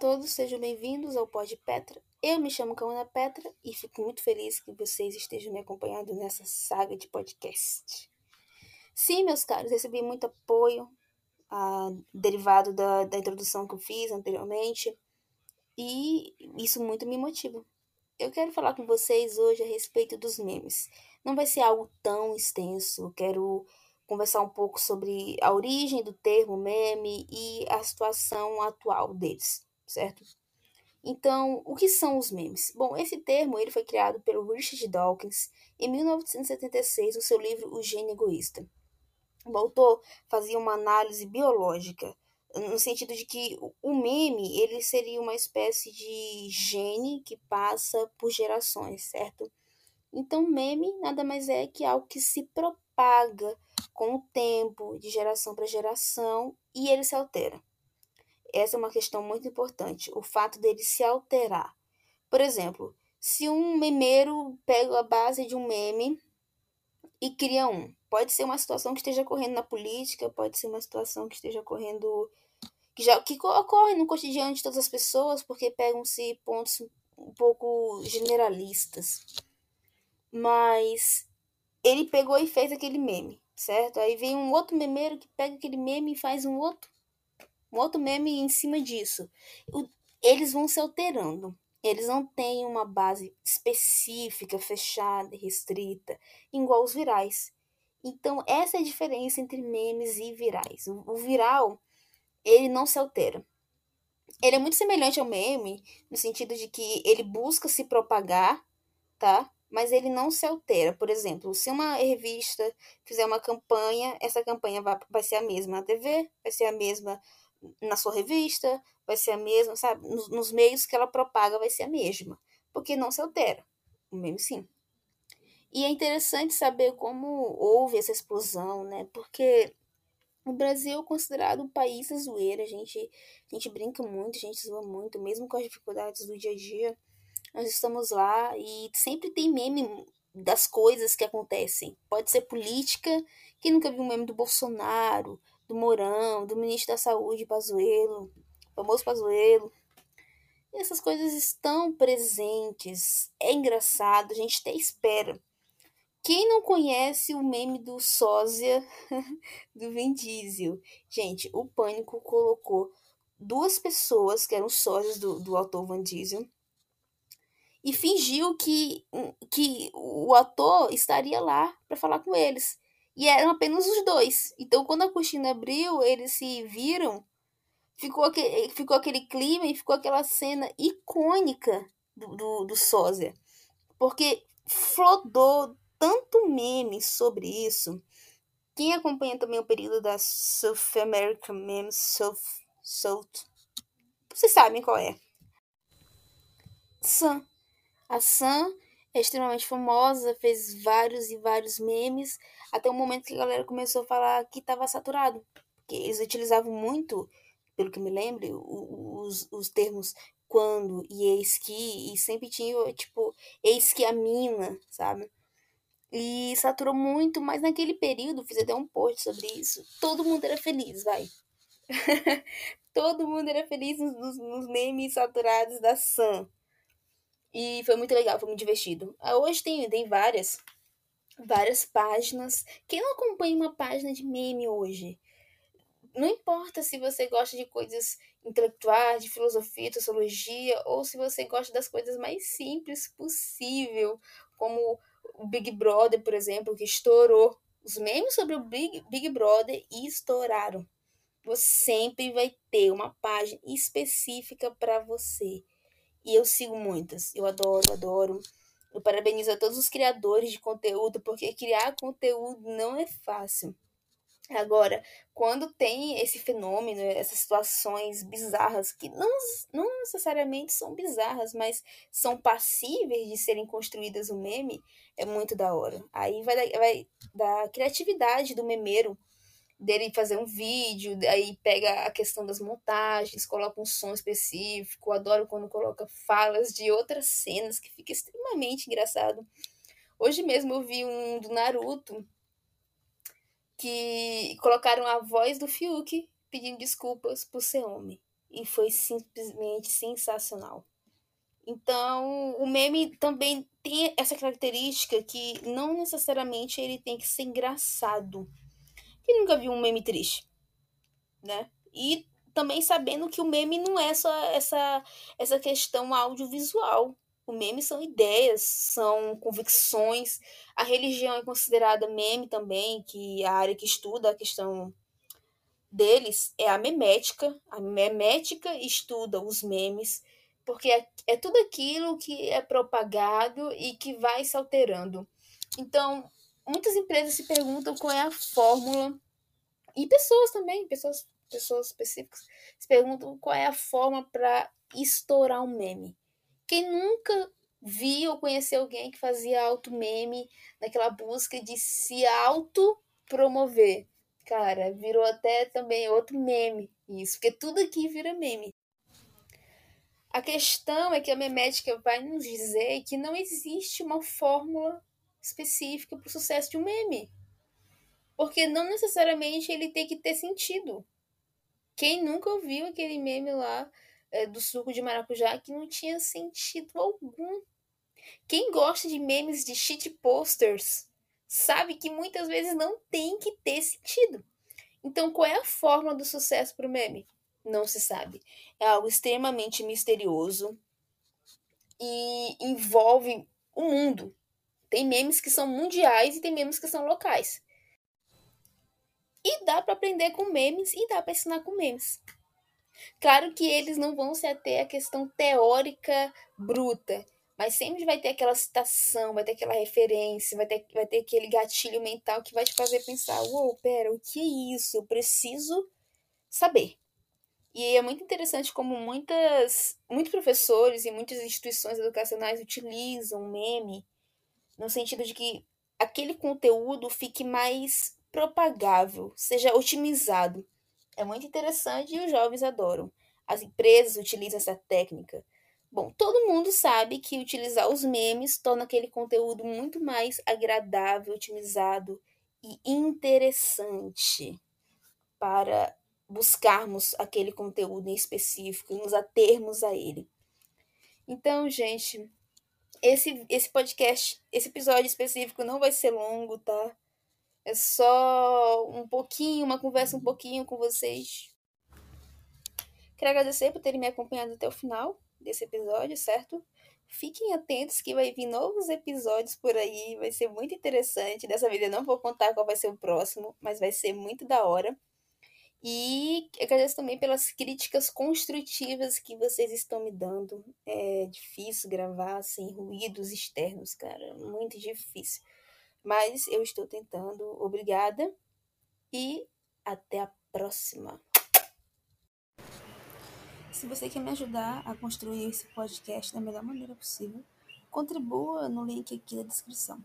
todos, sejam bem-vindos ao Pod Petra. Eu me chamo Kauna Petra e fico muito feliz que vocês estejam me acompanhando nessa saga de podcast. Sim, meus caros, recebi muito apoio, ah, derivado da, da introdução que eu fiz anteriormente, e isso muito me motiva. Eu quero falar com vocês hoje a respeito dos memes. Não vai ser algo tão extenso, eu quero conversar um pouco sobre a origem do termo meme e a situação atual deles, certo? Então, o que são os memes? Bom, esse termo ele foi criado pelo Richard Dawkins em 1976 no seu livro O Gênio Egoísta. O autor fazia uma análise biológica no sentido de que o meme ele seria uma espécie de gene que passa por gerações, certo? Então, meme nada mais é que algo que se propaga com o tempo, de geração para geração, e ele se altera. Essa é uma questão muito importante, o fato dele se alterar. Por exemplo, se um memeiro pega a base de um meme e cria um, pode ser uma situação que esteja ocorrendo na política, pode ser uma situação que esteja ocorrendo que já que ocorre no cotidiano de todas as pessoas, porque pegam-se pontos um pouco generalistas. Mas ele pegou e fez aquele meme, certo? Aí vem um outro memeiro que pega aquele meme e faz um outro, um outro meme em cima disso. O, eles vão se alterando. Eles não têm uma base específica, fechada, restrita, igual os virais. Então, essa é a diferença entre memes e virais. O, o viral, ele não se altera. Ele é muito semelhante ao meme, no sentido de que ele busca se propagar, tá? mas ele não se altera. Por exemplo, se uma revista fizer uma campanha, essa campanha vai, vai ser a mesma na TV, vai ser a mesma na sua revista, vai ser a mesma, sabe? Nos, nos meios que ela propaga vai ser a mesma, porque não se altera. O meme sim. E é interessante saber como houve essa explosão, né? Porque o Brasil é considerado um país da zoeira, a gente, a gente brinca muito, a gente zoa muito, mesmo com as dificuldades do dia a dia nós estamos lá e sempre tem meme das coisas que acontecem. Pode ser política, quem nunca viu um meme do Bolsonaro, do Mourão, do ministro da Saúde, Pazuello, famoso Pazuello. E essas coisas estão presentes. É engraçado, a gente até espera. Quem não conhece o meme do sósia do Vin Diesel? Gente, o Pânico colocou duas pessoas que eram sósias do, do autor Van Diesel e fingiu que, que o ator estaria lá para falar com eles. E eram apenas os dois. Então, quando a cortina abriu, eles se viram, ficou aquele, ficou aquele clima e ficou aquela cena icônica do, do, do sósia. Porque flodou tanto meme sobre isso. Quem acompanha também o período da South American Memes, South, South, vocês sabem qual é. Sam a Sam é extremamente famosa, fez vários e vários memes, até o momento que a galera começou a falar que estava saturado. Porque eles utilizavam muito, pelo que me lembro, os, os termos quando e eis que, e sempre tinha, tipo, eis que a mina, sabe? E saturou muito, mas naquele período, fiz até um post sobre isso, todo mundo era feliz, vai. todo mundo era feliz nos, nos memes saturados da Sam. E foi muito legal, foi muito divertido. Ah, hoje tem, tem várias, várias páginas. Quem não acompanha uma página de meme hoje? Não importa se você gosta de coisas intelectuais, de filosofia, sociologia, ou se você gosta das coisas mais simples possível, como o Big Brother, por exemplo, que estourou. Os memes sobre o Big, Big Brother estouraram. Você sempre vai ter uma página específica para você. E eu sigo muitas. Eu adoro, adoro. Eu parabenizo a todos os criadores de conteúdo, porque criar conteúdo não é fácil. Agora, quando tem esse fenômeno, essas situações bizarras, que não, não necessariamente são bizarras, mas são passíveis de serem construídas um meme, é muito da hora. Aí vai, vai da criatividade do memeiro dele fazer um vídeo, aí pega a questão das montagens, coloca um som específico. Adoro quando coloca falas de outras cenas, que fica extremamente engraçado. Hoje mesmo eu vi um do Naruto que colocaram a voz do Fiuk pedindo desculpas por ser homem. e foi simplesmente sensacional. Então, o meme também tem essa característica que não necessariamente ele tem que ser engraçado. Quem nunca viu um meme triste, né? E também sabendo que o meme não é só essa, essa questão audiovisual. O meme são ideias, são convicções. A religião é considerada meme também, que a área que estuda a questão deles é a memética. A memética estuda os memes, porque é, é tudo aquilo que é propagado e que vai se alterando. Então, muitas empresas se perguntam qual é a fórmula, e pessoas também, pessoas, pessoas específicas, se perguntam qual é a forma para estourar um meme. Quem nunca viu ou conheceu alguém que fazia auto-meme naquela busca de se auto-promover? Cara, virou até também outro meme isso, porque tudo aqui vira meme. A questão é que a memética vai nos dizer que não existe uma fórmula específica para o sucesso de um meme. Porque não necessariamente ele tem que ter sentido. Quem nunca ouviu aquele meme lá é, do suco de maracujá que não tinha sentido algum. Quem gosta de memes de shit posters sabe que muitas vezes não tem que ter sentido. Então, qual é a fórmula do sucesso para o meme? Não se sabe. É algo extremamente misterioso e envolve o mundo. Tem memes que são mundiais e tem memes que são locais. E dá para aprender com memes e dá para ensinar com memes. Claro que eles não vão se ater à questão teórica bruta, mas sempre vai ter aquela citação, vai ter aquela referência, vai ter, vai ter aquele gatilho mental que vai te fazer pensar: uou, pera, o que é isso? Eu preciso saber. E é muito interessante como muitas, muitos professores e muitas instituições educacionais utilizam meme no sentido de que aquele conteúdo fique mais propagável, seja otimizado. É muito interessante e os jovens adoram. As empresas utilizam essa técnica. Bom, todo mundo sabe que utilizar os memes torna aquele conteúdo muito mais agradável, otimizado e interessante para buscarmos aquele conteúdo em específico e nos atermos a ele. Então, gente, esse, esse podcast, esse episódio específico não vai ser longo, tá? É só um pouquinho, uma conversa um pouquinho com vocês. Quero agradecer por terem me acompanhado até o final desse episódio, certo? Fiquem atentos que vai vir novos episódios por aí, vai ser muito interessante. Dessa vez eu não vou contar qual vai ser o próximo, mas vai ser muito da hora. E agradeço também pelas críticas construtivas que vocês estão me dando. É difícil gravar sem ruídos externos, cara, muito difícil. Mas eu estou tentando. Obrigada e até a próxima. Se você quer me ajudar a construir esse podcast da melhor maneira possível, contribua no link aqui da descrição.